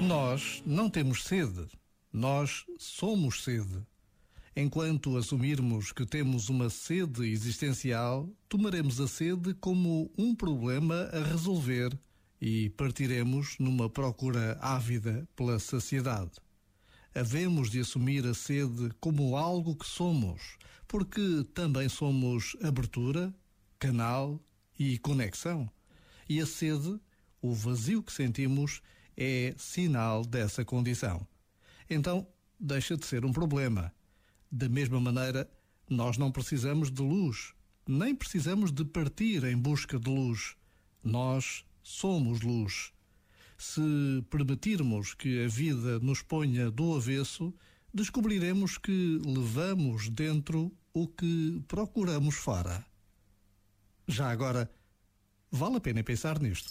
Nós não temos sede, nós somos sede. Enquanto assumirmos que temos uma sede existencial, tomaremos a sede como um problema a resolver e partiremos numa procura ávida pela saciedade. Havemos de assumir a sede como algo que somos, porque também somos abertura, canal e conexão. E a sede, o vazio que sentimos, é sinal dessa condição. Então, deixa de ser um problema. Da mesma maneira, nós não precisamos de luz, nem precisamos de partir em busca de luz. Nós somos luz. Se permitirmos que a vida nos ponha do avesso, descobriremos que levamos dentro o que procuramos fora. Já agora, vale a pena pensar nisto.